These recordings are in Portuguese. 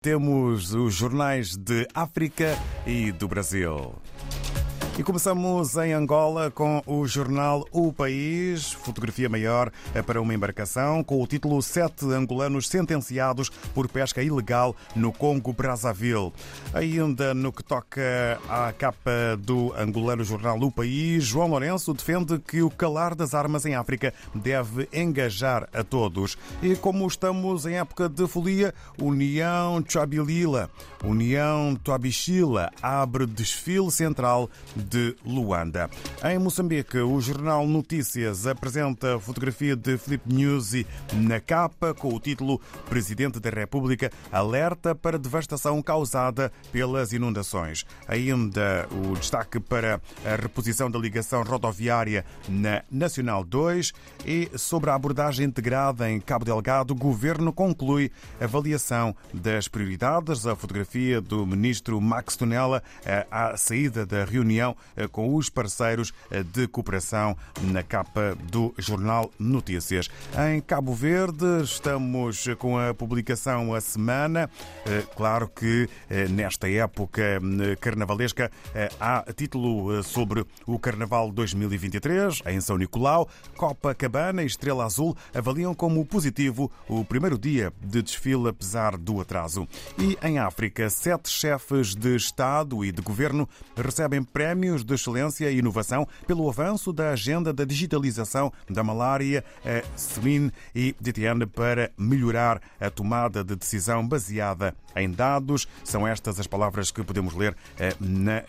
Temos os jornais de África e do Brasil. E começamos em Angola com o jornal O País, fotografia maior para uma embarcação com o título Sete angolanos sentenciados por pesca ilegal no Congo Brazzaville. Ainda no que toca à capa do angolano jornal O País, João Lourenço defende que o calar das armas em África deve engajar a todos. E como estamos em época de folia, União Chabilila, União Toabichila abre desfile central de Luanda. Em Moçambique, o jornal Notícias apresenta fotografia de Filipe Nyusi na capa com o título Presidente da República alerta para devastação causada pelas inundações. Ainda o destaque para a reposição da ligação rodoviária na Nacional 2 e sobre a abordagem integrada em Cabo Delgado, o governo conclui avaliação das prioridades. A fotografia do ministro Max Tonella à saída da reunião com os parceiros de cooperação na capa do jornal Notícias. Em Cabo Verde, estamos com a publicação a semana. Claro que nesta época carnavalesca há título sobre o Carnaval 2023 em São Nicolau. Copacabana e Estrela Azul avaliam como positivo o primeiro dia de desfile, apesar do atraso. E em África, sete chefes de Estado e de Governo recebem prémios de excelência e inovação pelo avanço da agenda da digitalização da malária, Celine e Ditiane, para melhorar a tomada de decisão baseada em dados. São estas as palavras que podemos ler na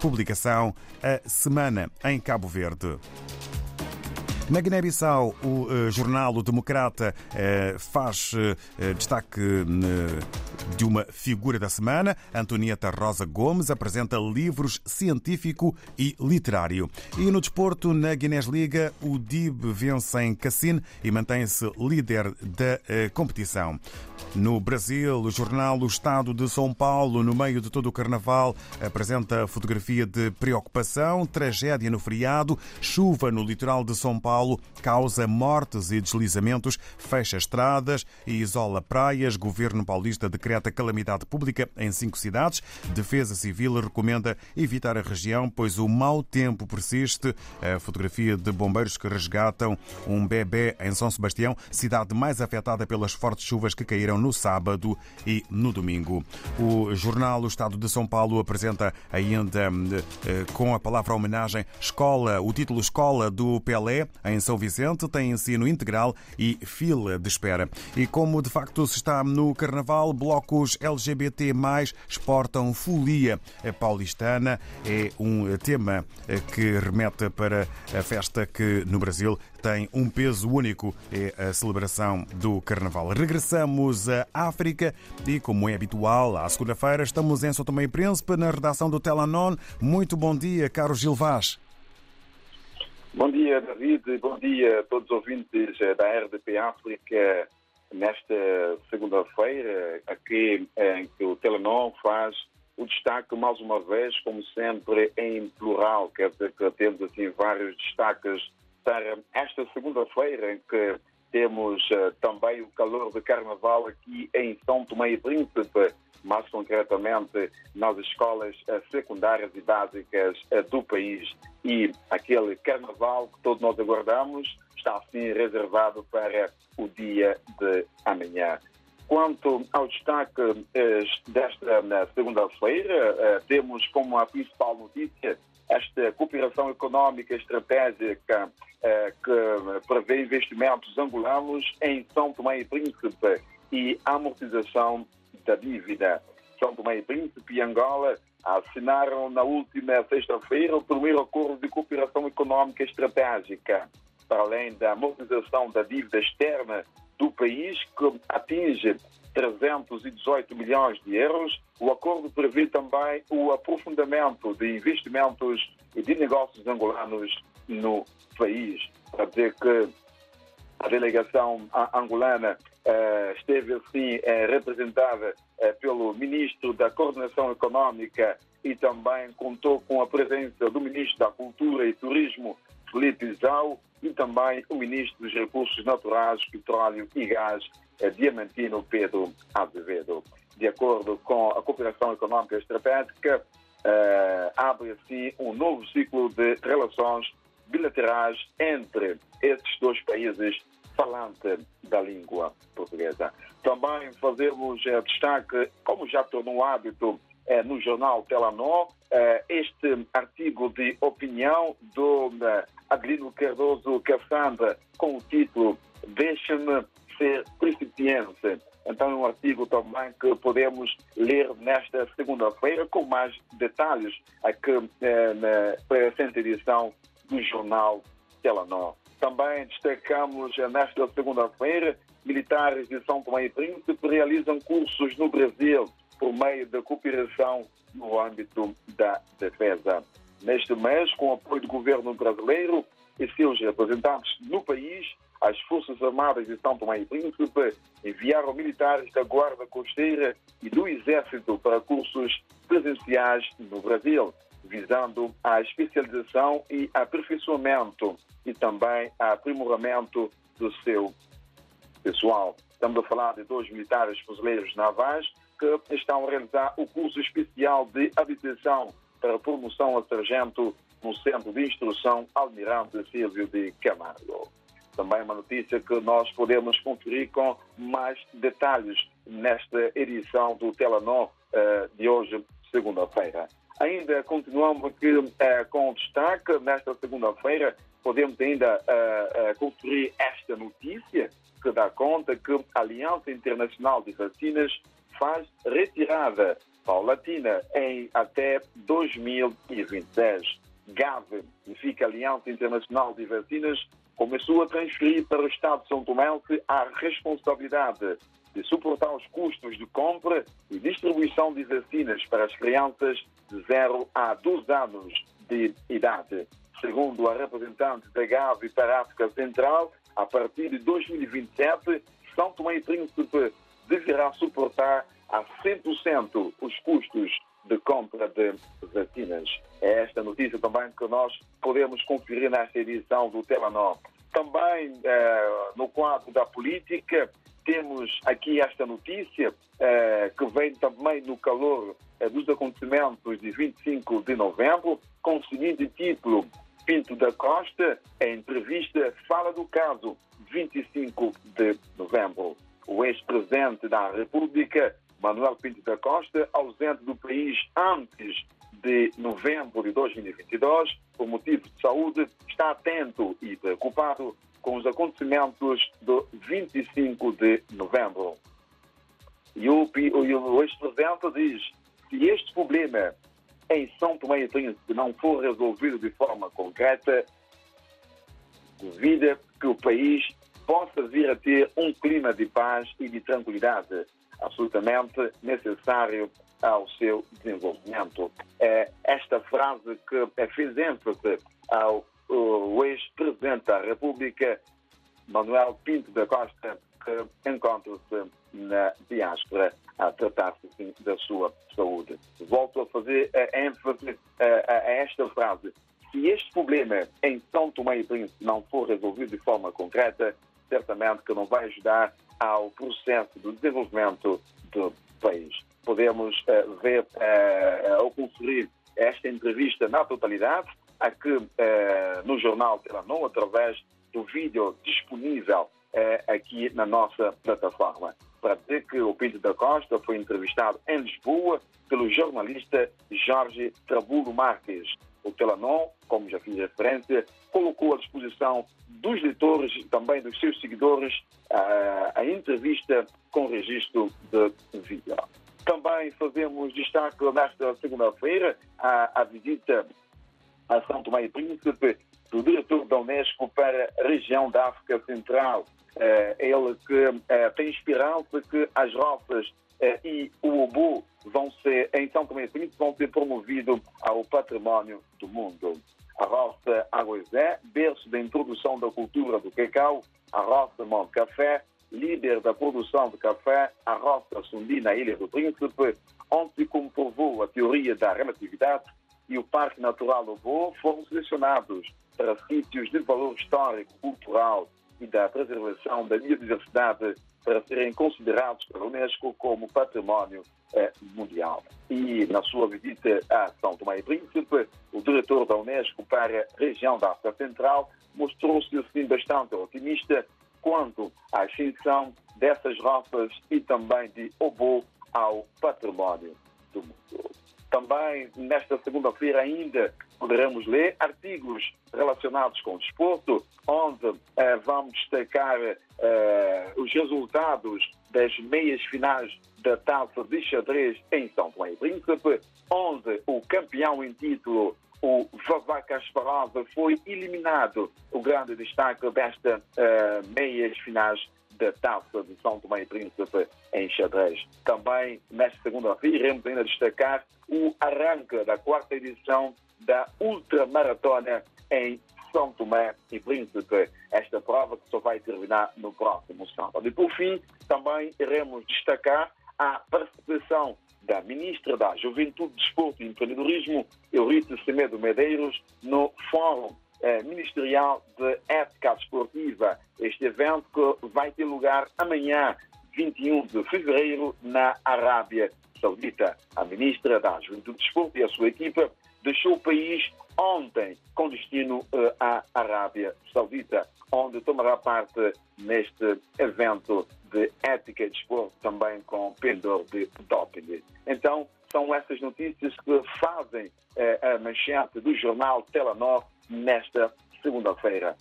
publicação A Semana em Cabo Verde. Na Guiné-Bissau, o jornal O Democrata faz destaque de uma figura da semana. Antonieta Rosa Gomes apresenta livros científico e literário. E no desporto, na Guinness Liga, o DIB vence em Cassine e mantém-se líder da competição. No Brasil, o jornal O Estado de São Paulo, no meio de todo o carnaval, apresenta fotografia de preocupação, tragédia no feriado, chuva no litoral de São Paulo, causa mortes e deslizamentos, fecha estradas e isola praias. Governo paulista decreta calamidade pública em cinco cidades. Defesa Civil recomenda evitar a região, pois o mau tempo persiste. A fotografia de bombeiros que resgatam um bebê em São Sebastião, cidade mais afetada pelas fortes chuvas que caíram no sábado e no domingo. O jornal O Estado de São Paulo apresenta ainda com a palavra homenagem Escola, o título Escola do Pelé em São Vicente tem ensino integral e fila de espera. E como de facto se está no Carnaval, blocos LGBT exportam folia paulistana. É um tema que remete para a festa que no Brasil tem um peso único, é a celebração do Carnaval. Regressamos à África e, como é habitual, à segunda-feira, estamos em São Tomé e Príncipe, na redação do Telanon. Muito bom dia, Carlos Gilvás. Dia, David. Bom dia a todos os ouvintes da RDP África nesta segunda-feira, aqui em que o Telenon faz o destaque, mais uma vez, como sempre, em plural. Quer dizer que temos assim vários destaques para esta segunda-feira, em que temos uh, também o calor de carnaval aqui em São Tomé e Príncipe, mais concretamente nas escolas uh, secundárias e básicas uh, do país. E aquele carnaval que todos nós aguardamos está assim reservado para o dia de amanhã. Quanto ao destaque desta segunda-feira, temos como a principal notícia esta cooperação económica estratégica eh, que prevê investimentos angolanos em São Tomé e Príncipe e amortização da dívida. São Tomé e Príncipe e Angola assinaram na última sexta-feira o primeiro acordo de cooperação económica estratégica, para além da amortização da dívida externa do país, que atinge 318 milhões de euros. O acordo prevê também o aprofundamento de investimentos e de negócios angolanos no país. Para dizer que a delegação angolana esteve assim eh, representada eh, pelo ministro da Coordenação Econômica e também contou com a presença do ministro da Cultura e Turismo, Felipe Zau, e também o ministro dos Recursos Naturais, Petróleo e Gás, Diamantino Pedro Azevedo. de acordo com a cooperação econômica estratégica, abre assim um novo ciclo de relações bilaterais entre esses dois países falantes da língua portuguesa. Também fazemos uh, destaque, como já tornou hábito uh, no jornal Telanó, este artigo de opinião do Adelino Cardoso Cassandra com o título Deixa-me ser principiante então é um artigo também que podemos ler nesta segunda-feira com mais detalhes aqui eh, na presente edição do jornal Telenor. Também destacamos nesta segunda-feira militares de São Tomé e Príncipe realizam cursos no Brasil por meio da cooperação no âmbito da defesa. Neste mês, com o apoio do governo brasileiro e seus representantes no país, as Forças Armadas de São Tomé e Príncipe enviaram militares da Guarda Costeira e do Exército para cursos presenciais no Brasil, visando a especialização e aperfeiçoamento e também aprimoramento do seu pessoal. Estamos a falar de dois militares fuzileiros navais que estão a realizar o curso especial de habitação para promoção a sargento no Centro de Instrução Almirante Silvio de Camargo. Também uma notícia que nós podemos conferir com mais detalhes nesta edição do Telenor uh, de hoje, segunda-feira. Ainda continuamos aqui uh, com destaque. Nesta segunda-feira, podemos ainda uh, conferir esta notícia que dá conta que a Aliança Internacional de Vacinas faz retirada paulatina em até 2026. GAV, significa Aliança Internacional de Vacinas, começou a transferir para o Estado de São Tomé a responsabilidade de suportar os custos de compra e distribuição de vacinas para as crianças de 0 a 12 anos de idade. Segundo a representante da Gavi para a África Central, a partir de 2027, São Tomé e Príncipe deverá suportar a 100% os custos de compra de vacinas. É esta notícia também que nós podemos conferir nesta edição do Telenor. Também eh, no quadro da política, temos aqui esta notícia eh, que vem também no calor eh, dos acontecimentos de 25 de novembro, com o seguinte título: Pinto da Costa, em entrevista, fala do caso 25 de novembro. O ex-presidente da República Manuel Pinto da Costa, ausente do país antes de novembro de 2022, por motivo de saúde, está atento e preocupado com os acontecimentos do 25 de novembro. E o, o ex-presidente diz: se este problema em São Tomé e Príncipe não for resolvido de forma concreta, duvida que o país possa vir a ter um clima de paz e de tranquilidade absolutamente necessário ao seu desenvolvimento. É esta frase que fez ênfase ao ex-presidente da República, Manuel Pinto da Costa, que encontra-se na diáspora a tratar-se da sua saúde. Volto a fazer a ênfase a, a esta frase. Se este problema em São Tomé e Príncipe não for resolvido de forma concreta, certamente que não vai ajudar ao processo de desenvolvimento do país. Podemos uh, ver uh, ao conferir esta entrevista na totalidade, aqui uh, no jornal Telanon, através do vídeo disponível aqui na nossa plataforma. Para dizer que o Pinto da Costa foi entrevistado em Lisboa pelo jornalista Jorge Trabulo Marques. O Telanon, como já fiz referência, colocou à disposição dos leitores e também dos seus seguidores a, a entrevista com registro de vídeo. Também fazemos destaque nesta segunda-feira a, a visita a São Tomé e Príncipe do diretor da Unesco para a região da África Central. Eh, ele que eh, tem esperança que as roças eh, e o obo vão ser, em São Tomé e Príncipe, vão ser promovidos ao património do mundo a roça Aguizé, berço da introdução da cultura do cacau, a roça Monte Café, líder da produção de café, a roça Sundi na Ilha do Príncipe, onde se comprovou a teoria da relatividade e o Parque Natural Boa foram selecionados para sítios de valor histórico, cultural e da preservação da biodiversidade para serem considerados pela Unesco como património eh, mundial. E na sua visita a São Tomé e Príncipe, o diretor da Unesco para a região da África Central mostrou-se assim bastante otimista quanto à extinção dessas raças e também de Obo ao património do mundo. Também nesta segunda-feira ainda poderemos ler artigos relacionados com o desporto, onde eh, vamos destacar eh, os resultados das meias finais da taça de xadrez em São Tomé e Príncipe, onde o campeão em título, o Vavá Kasparov, foi eliminado. O grande destaque desta uh, meias finais da taça de São Tomé e Príncipe em xadrez. Também, nesta segunda-feira, iremos ainda destacar o arranque da quarta edição da Ultramaratona em São Tomé e Príncipe. Esta prova que só vai terminar no próximo sábado. E por fim, também iremos destacar a participação da Ministra da Juventude, Desporto e Empreendedorismo, Eurice Semedo Medeiros, no Fórum Ministerial de Ética Desportiva. Este evento que vai ter lugar amanhã, 21 de fevereiro, na Arábia Saudita. A Ministra da Juventude, Desporto e a sua equipa deixou o país ontem com destino uh, à Arábia Saudita, onde tomará parte neste evento de ética e desporto também com pendor de doping. Então, são essas notícias que fazem uh, a manchete do jornal Telenor nesta segunda-feira.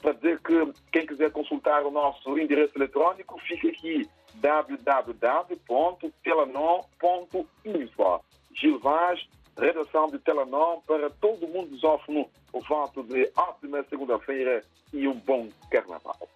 Para dizer que quem quiser consultar o nosso endereço eletrónico, fica aqui www.telenor.info. Gil Vaz, redação de Telenor para todo mundo lusófono. O voto de ótima segunda-feira e um bom carnaval.